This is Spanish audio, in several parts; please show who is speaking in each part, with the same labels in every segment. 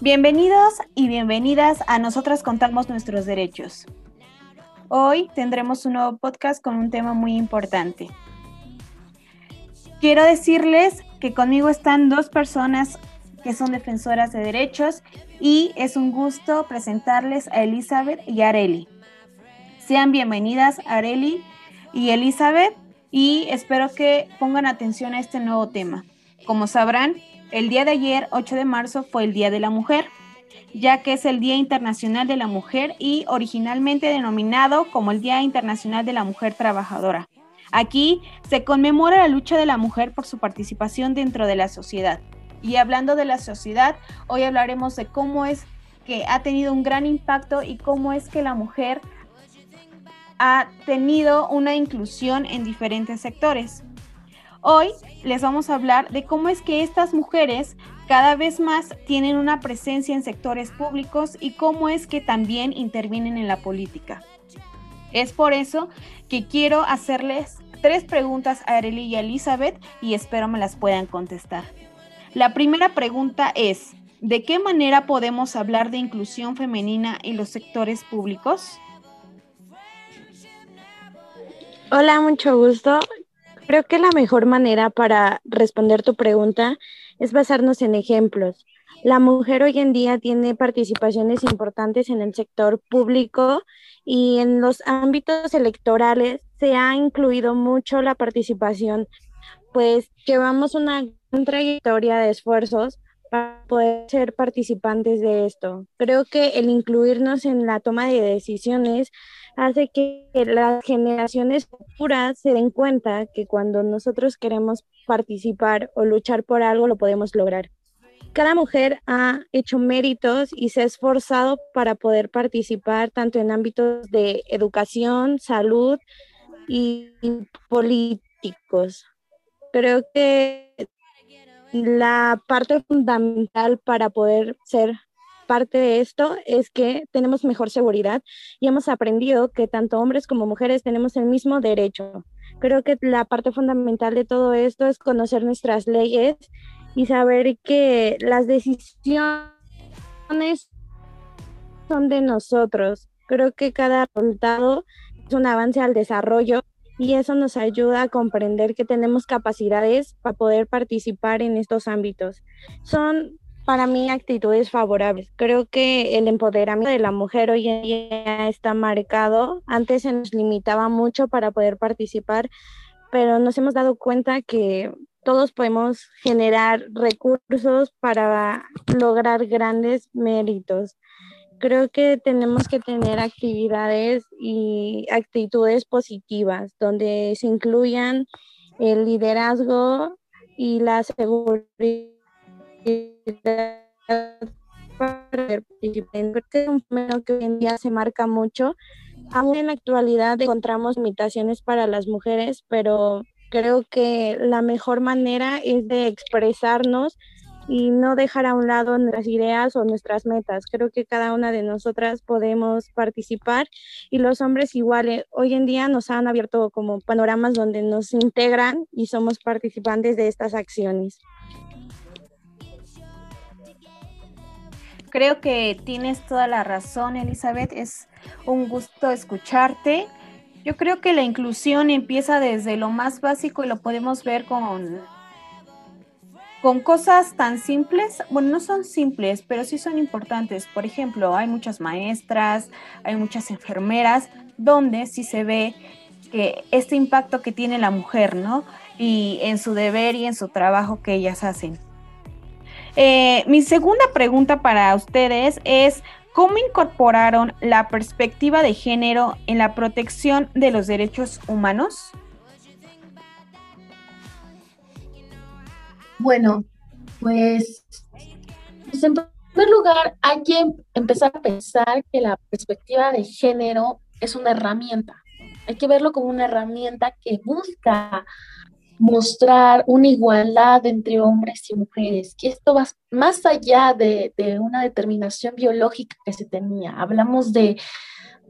Speaker 1: Bienvenidos y bienvenidas a Nosotras Contamos Nuestros Derechos. Hoy tendremos un nuevo podcast con un tema muy importante. Quiero decirles que conmigo están dos personas que son defensoras de derechos y es un gusto presentarles a Elizabeth y Areli. Sean bienvenidas Areli y Elizabeth y espero que pongan atención a este nuevo tema. Como sabrán, el día de ayer, 8 de marzo, fue el Día de la Mujer, ya que es el Día Internacional de la Mujer y originalmente denominado como el Día Internacional de la Mujer Trabajadora. Aquí se conmemora la lucha de la mujer por su participación dentro de la sociedad. Y hablando de la sociedad, hoy hablaremos de cómo es que ha tenido un gran impacto y cómo es que la mujer ha tenido una inclusión en diferentes sectores. Hoy les vamos a hablar de cómo es que estas mujeres cada vez más tienen una presencia en sectores públicos y cómo es que también intervienen en la política. Es por eso que quiero hacerles tres preguntas a Arely y a Elizabeth y espero me las puedan contestar. La primera pregunta es, ¿de qué manera podemos hablar de inclusión femenina en los sectores públicos?
Speaker 2: Hola, mucho gusto. Creo que la mejor manera para responder tu pregunta es basarnos en ejemplos. La mujer hoy en día tiene participaciones importantes en el sector público y en los ámbitos electorales se ha incluido mucho la participación, pues llevamos una trayectoria de esfuerzos para poder ser participantes de esto. Creo que el incluirnos en la toma de decisiones hace que las generaciones futuras se den cuenta que cuando nosotros queremos participar o luchar por algo, lo podemos lograr. Cada mujer ha hecho méritos y se ha esforzado para poder participar tanto en ámbitos de educación, salud y políticos. Creo que la parte fundamental para poder ser parte de esto es que tenemos mejor seguridad y hemos aprendido que tanto hombres como mujeres tenemos el mismo derecho. Creo que la parte fundamental de todo esto es conocer nuestras leyes y saber que las decisiones son de nosotros. Creo que cada resultado es un avance al desarrollo y eso nos ayuda a comprender que tenemos capacidades para poder participar en estos ámbitos. Son para mí actitudes favorables. Creo que el empoderamiento de la mujer hoy en día está marcado. Antes se nos limitaba mucho para poder participar, pero nos hemos dado cuenta que todos podemos generar recursos para lograr grandes méritos creo que tenemos que tener actividades y actitudes positivas donde se incluyan el liderazgo y la seguridad es un fenómeno que hoy en día se marca mucho. Aún en la actualidad encontramos limitaciones para las mujeres, pero creo que la mejor manera es de expresarnos y no dejar a un lado nuestras ideas o nuestras metas. Creo que cada una de nosotras podemos participar y los hombres iguales hoy en día nos han abierto como panoramas donde nos integran y somos participantes de estas acciones.
Speaker 1: Creo que tienes toda la razón, Elizabeth. Es un gusto escucharte. Yo creo que la inclusión empieza desde lo más básico y lo podemos ver con con cosas tan simples, bueno, no son simples, pero sí son importantes. Por ejemplo, hay muchas maestras, hay muchas enfermeras, donde sí se ve que este impacto que tiene la mujer, ¿no? Y en su deber y en su trabajo que ellas hacen. Eh, mi segunda pregunta para ustedes es, ¿cómo incorporaron la perspectiva de género en la protección de los derechos humanos?
Speaker 3: Bueno, pues, pues, en primer lugar hay que empezar a pensar que la perspectiva de género es una herramienta. Hay que verlo como una herramienta que busca mostrar una igualdad entre hombres y mujeres, que esto va más allá de, de una determinación biológica que se tenía. Hablamos de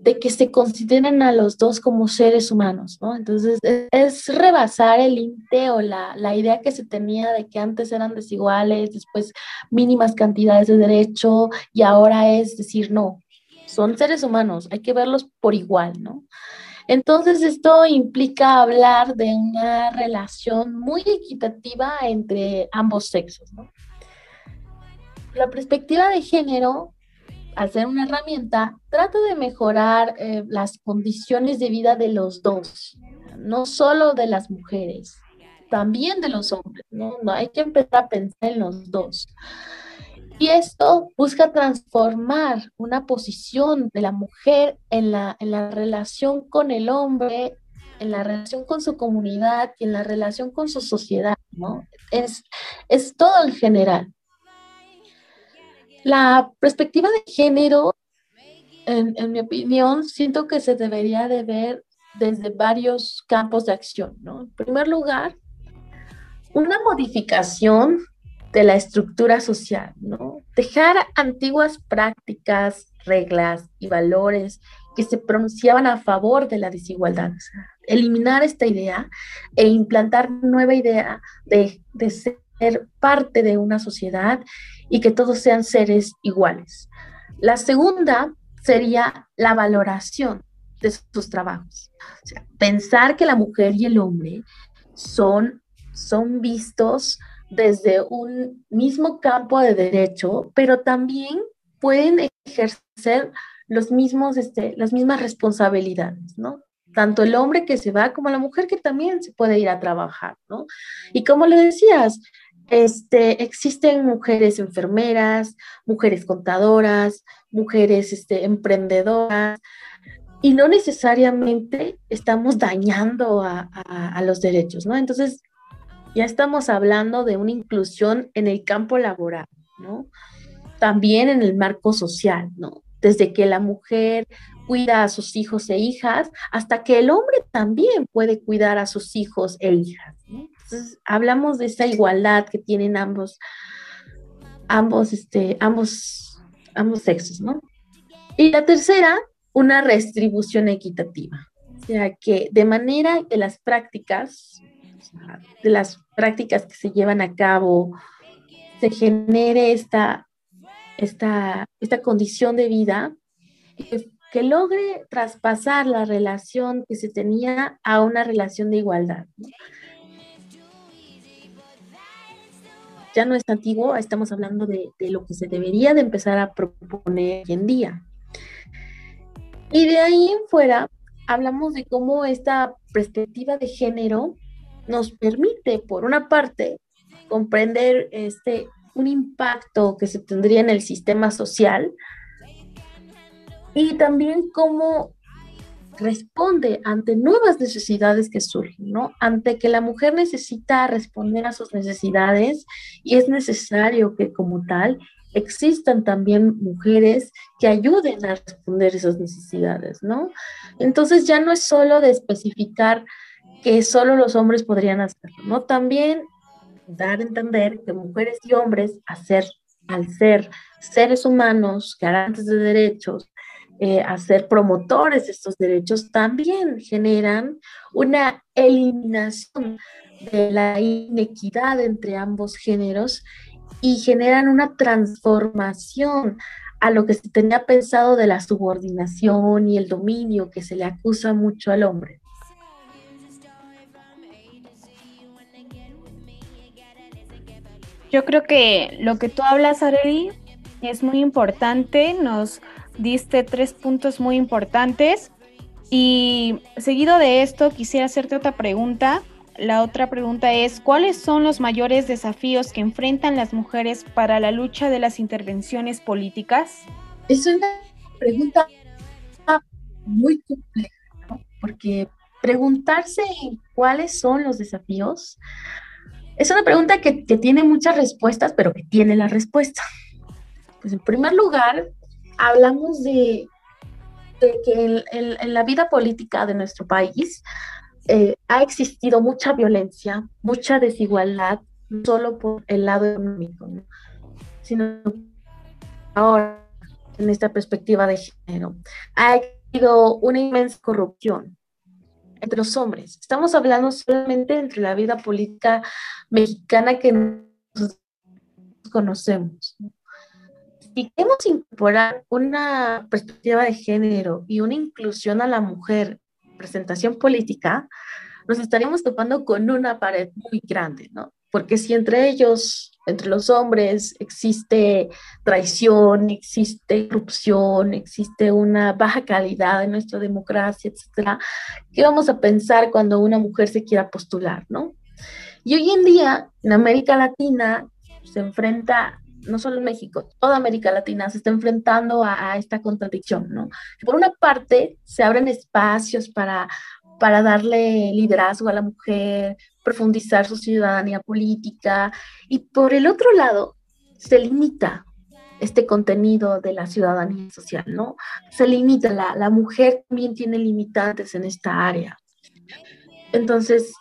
Speaker 3: de que se consideren a los dos como seres humanos, ¿no? Entonces es, rebasar el límite o la, la, idea que se tenía de que antes eran desiguales, después mínimas cantidades de derecho y ahora es decir, no, son seres humanos, hay que verlos por igual, ¿no? Entonces esto implica hablar de una relación muy equitativa entre ambos sexos, ¿no? La perspectiva de género al ser una herramienta, trata de mejorar eh, las condiciones de vida de los dos, no solo de las mujeres, también de los hombres, ¿no? hay que empezar a pensar en los dos. Y esto busca transformar una posición de la mujer en la, en la relación con el hombre, en la relación con su comunidad y en la relación con su sociedad, ¿no? Es, es todo en general. La perspectiva de género, en, mi opinión, siento que se debería de ver desde varios campos de acción, ¿no? En primer lugar, una modificación de la estructura social, ¿no? Dejar antiguas prácticas, reglas y valores que se pronunciaban a favor de la desigualdad. eliminar esta idea e implantar nueva idea de, de ser parte de una sociedad y que todos sean seres iguales. La segunda sería la valoración de sus trabajos. pensar que la mujer y el hombre son, son vistos desde un mismo campo de derecho, pero también pueden ejercer los mismos, este, las mismas responsabilidades, ¿no? Tanto el hombre que se va como la mujer que también se puede ir a trabajar, ¿no? Y como le decías, este, existen mujeres enfermeras, mujeres contadoras, mujeres este, emprendedoras, y no necesariamente estamos dañando a, los derechos, ¿no? Entonces, ya estamos hablando de una inclusión en el campo laboral, ¿no? También en el marco social, ¿no? Desde que la mujer cuida a sus hijos e hijas, hasta que el hombre también puede cuidar a sus hijos e hijas. Entonces, hablamos de esa igualdad que tienen ambos, ambos, este, ambos, ambos sexos, ¿no? Y la tercera, una restribución equitativa. O sea, que de manera de las prácticas, de las prácticas que se llevan a cabo, se genere esta, esta, esta condición de vida que, logre traspasar la relación que se tenía a una relación de igualdad. ya no es antiguo, estamos hablando de, lo que se debería de empezar a proponer hoy en día. Y de ahí en fuera, hablamos de cómo esta perspectiva de género nos permite, por una parte, comprender este, un impacto que se tendría en el sistema social y también cómo responde ante nuevas necesidades que surgen, ¿no? Ante que la mujer necesita responder a sus necesidades y es necesario que como tal existan también mujeres que ayuden a responder esas necesidades, ¿no? Entonces ya no es solo de especificar que solo los hombres podrían hacerlo, ¿no? También dar a entender que mujeres y hombres, al ser seres humanos, garantes de derechos, eh, a ser promotores de estos derechos también generan una eliminación de la inequidad entre ambos géneros y generan una transformación a lo que se tenía pensado de la subordinación y el dominio que se le acusa mucho al hombre.
Speaker 1: Yo creo que lo que tú hablas, Areli, es muy importante. Nos diste tres puntos muy importantes. Y seguido de esto, quisiera hacerte otra pregunta. La otra pregunta es, ¿cuáles son los mayores desafíos que enfrentan las mujeres para la lucha de las intervenciones políticas?
Speaker 3: Es una pregunta muy compleja, porque preguntarse cuáles son los desafíos es una pregunta que, que tiene muchas respuestas, pero que tiene la respuesta. Pues en primer lugar, hablamos de, que en, la vida política de nuestro país eh, ha existido mucha violencia, mucha desigualdad, no solo por el lado económico, sino ahora en esta perspectiva de género. Ha habido una inmensa corrupción entre los hombres. Estamos hablando solamente entre la vida política mexicana que conocemos. Si queremos incorporar una perspectiva de género y una inclusión a la mujer en presentación política, nos estaríamos topando con una pared muy grande, ¿no? Porque si entre ellos, entre los hombres, existe traición, existe corrupción, existe una baja calidad en nuestra democracia, etcétera, ¿qué vamos a pensar cuando una mujer se quiera postular, no? Y hoy en día, en América Latina, se enfrenta no solo en México, toda América Latina se está enfrentando a, a, esta contradicción, ¿no? Por una parte, se abren espacios para, para darle liderazgo a la mujer, profundizar su ciudadanía política y por el otro lado se limita este contenido de la ciudadanía social, ¿no? Se limita, la, la mujer también tiene limitantes en esta área. Entonces,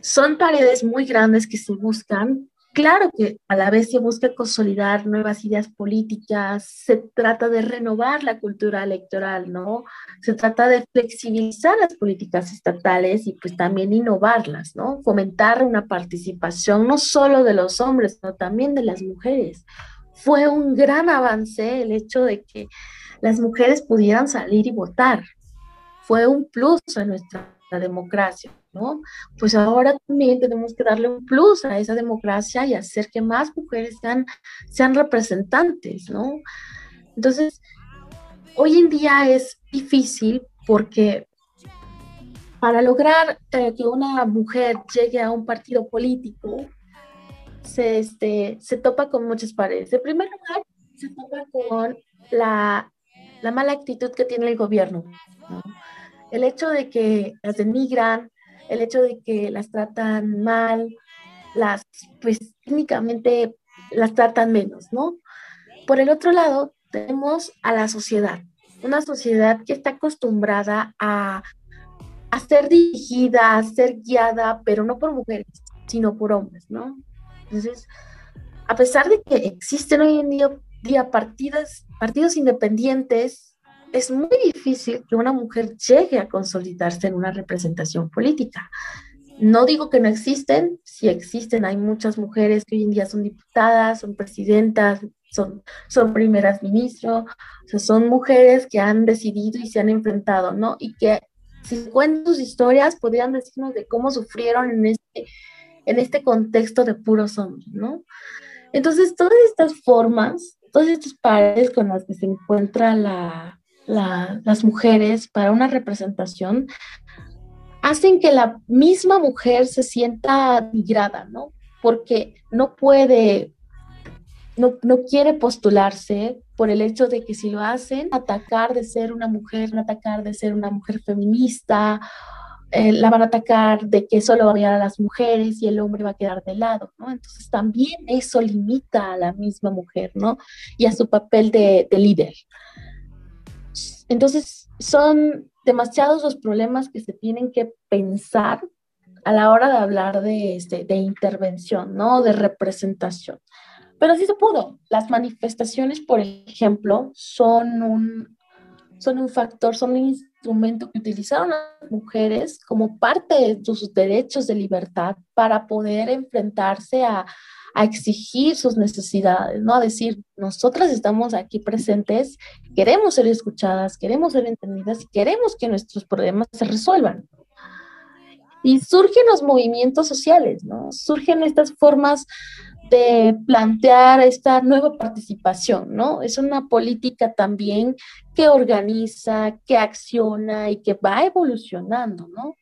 Speaker 3: son paredes muy grandes que se buscan Claro que a la vez se busca consolidar nuevas ideas políticas, se trata de renovar la cultura electoral, ¿no? Se trata de flexibilizar las políticas estatales y pues también innovarlas, ¿no? Fomentar una participación no solo de los hombres, sino también de las mujeres. Fue un gran avance el hecho de que las mujeres pudieran salir y votar. Fue un plus a nuestra democracia. ¿no? Pues ahora también tenemos que darle un plus a esa democracia y hacer que más mujeres sean, sean representantes, ¿no? Entonces, hoy en día es difícil porque para lograr eh, que una mujer llegue a un partido político, se, este, se topa con muchas paredes. En primer lugar, se topa con la, la mala actitud que tiene el gobierno. ¿no? El hecho de que las denigran, el hecho de que las tratan mal, las, pues técnicamente las tratan menos, ¿no? Por el otro lado, tenemos a la sociedad, una sociedad que está acostumbrada a, a ser dirigida, a ser guiada, pero no por mujeres, sino por hombres, ¿no? Entonces, a pesar de que existen hoy en día, día partidos, partidos independientes es muy difícil que una mujer llegue a consolidarse en una representación política. No digo que no existen, sí existen, hay muchas mujeres que hoy en día son diputadas, son presidentas, son, son primeras ministros, o sea, son mujeres que han decidido y se han enfrentado, ¿no? Y que si cuentan sus historias podrían decirnos de cómo sufrieron en este, en este contexto de puros hombres, ¿no? Entonces, todas estas formas, todas estas paredes con las que se encuentra la, la, las mujeres para una representación hacen que la misma mujer se sienta migrada, ¿no? Porque no puede, no, no, quiere postularse por el hecho de que si lo hacen, atacar de ser una mujer, atacar de ser una mujer feminista, eh, la van a atacar de que solo va a apoyar a las mujeres y el hombre va a quedar de lado, ¿no? Entonces también eso limita a la misma mujer, ¿no? Y a su papel de líder. Entonces, son demasiados los problemas que se tienen que pensar a la hora de hablar de, este, de intervención, ¿no? De representación. Pero sí se pudo. Las manifestaciones, por ejemplo, son un, son un factor, son un instrumento que utilizaron las mujeres como parte de sus derechos de libertad para poder enfrentarse a, a exigir sus necesidades, ¿no? A decir, nosotras estamos aquí presentes, queremos ser escuchadas, queremos ser entendidas y queremos que nuestros problemas se resuelvan. Y surgen los movimientos sociales, ¿no? Surgen estas formas de plantear esta nueva participación, ¿no? Es una política también que organiza, que acciona y que va evolucionando, ¿no?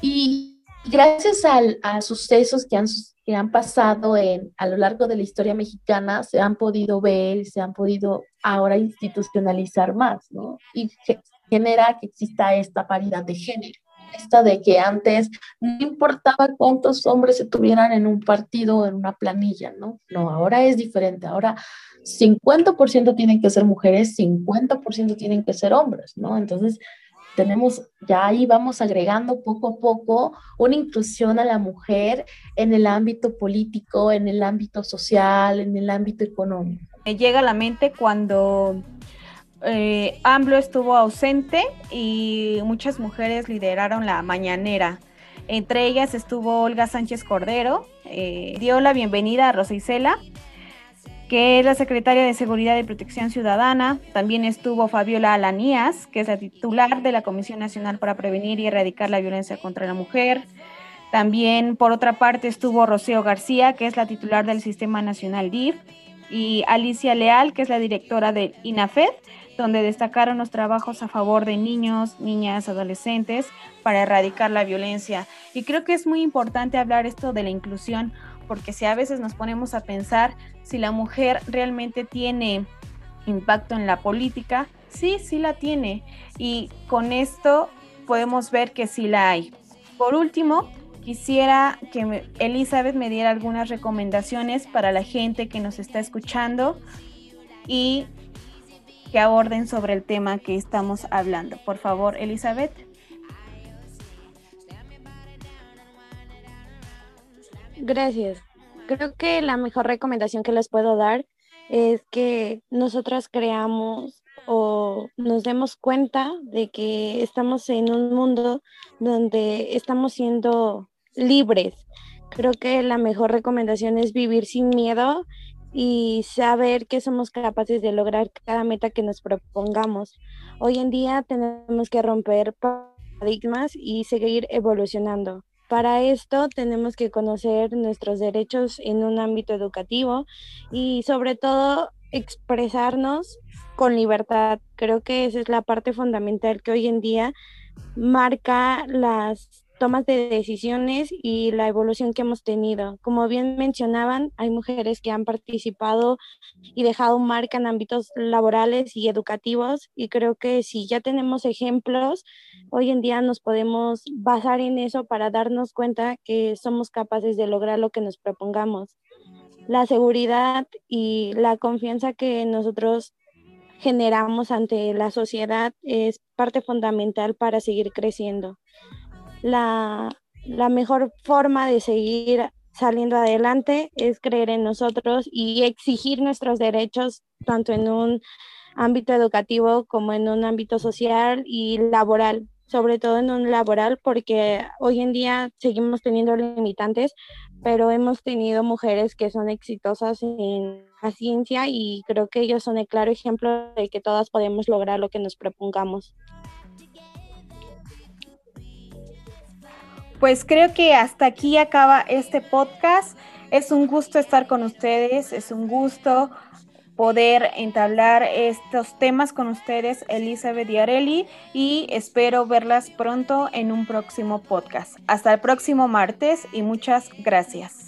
Speaker 3: Y gracias a sucesos que han que han pasado en, a lo largo de la historia mexicana se han podido ver se han podido ahora institucionalizar más, ¿no? Y genera que exista esta paridad de género. Esta de que antes no importaba cuántos hombres se tuvieran en un partido o en una planilla, ¿no? No, ahora es diferente. Ahora 50% tienen que ser mujeres, 50% tienen que ser hombres, ¿no? Entonces, tenemos, ya ahí vamos agregando poco a poco una inclusión a la mujer en el ámbito político, en el ámbito social, en el ámbito económico.
Speaker 1: Me llega a la mente cuando eh, AMLO estuvo ausente y muchas mujeres lideraron la mañanera. Entre ellas estuvo Olga Sánchez Cordero, eh, dio la bienvenida a Rosa Isela, que es la secretaria de Seguridad y Protección Ciudadana. También estuvo Fabiola Alanías, que es la titular de la Comisión Nacional para Prevenir y Erradicar la Violencia contra la Mujer. También, por otra parte, estuvo Rocío García, que es la titular del Sistema Nacional DIF, y Alicia Leal, que es la directora del INAFED, donde destacaron los trabajos a favor de niños, niñas, adolescentes para erradicar la violencia. Y creo que es muy importante hablar esto de la inclusión, porque si a veces nos ponemos a pensar si la mujer realmente tiene impacto en la política, sí, sí la tiene. Y con esto podemos ver que sí la hay. Por último, quisiera que Elizabeth me diera algunas recomendaciones para la gente que nos está escuchando y que aborden sobre el tema que estamos hablando. Por favor, Elizabeth.
Speaker 2: Gracias. Creo que la mejor recomendación que les puedo dar es que nosotras creamos o nos demos cuenta de que estamos en un mundo donde estamos siendo libres. Creo que la mejor recomendación es vivir sin miedo y saber que somos capaces de lograr cada meta que nos propongamos. Hoy en día tenemos que romper paradigmas y seguir evolucionando. Para esto tenemos que conocer nuestros derechos en un ámbito educativo y sobre todo expresarnos con libertad. Creo que esa es la parte fundamental que hoy en día marca las tomas de decisiones y la evolución que hemos tenido. Como bien mencionaban, hay mujeres que han participado y dejado marca en ámbitos laborales y educativos y creo que si ya tenemos ejemplos, hoy en día nos podemos basar en eso para darnos cuenta que somos capaces de lograr lo que nos propongamos. La seguridad y la confianza que nosotros generamos ante la sociedad es parte fundamental para seguir creciendo la, mejor forma de seguir saliendo adelante es creer en nosotros y exigir nuestros derechos tanto en un ámbito educativo como en un ámbito social y laboral, sobre todo en un laboral porque hoy en día seguimos teniendo limitantes, pero hemos tenido mujeres que son exitosas en la ciencia y creo que ellos son el claro ejemplo de que todas podemos lograr lo que nos propongamos.
Speaker 1: Pues creo que hasta aquí acaba este podcast. Es un gusto estar con ustedes, es un gusto poder entablar estos temas con ustedes, Elizabeth y Areli, y espero verlas pronto en un próximo podcast. Hasta el próximo martes y muchas gracias.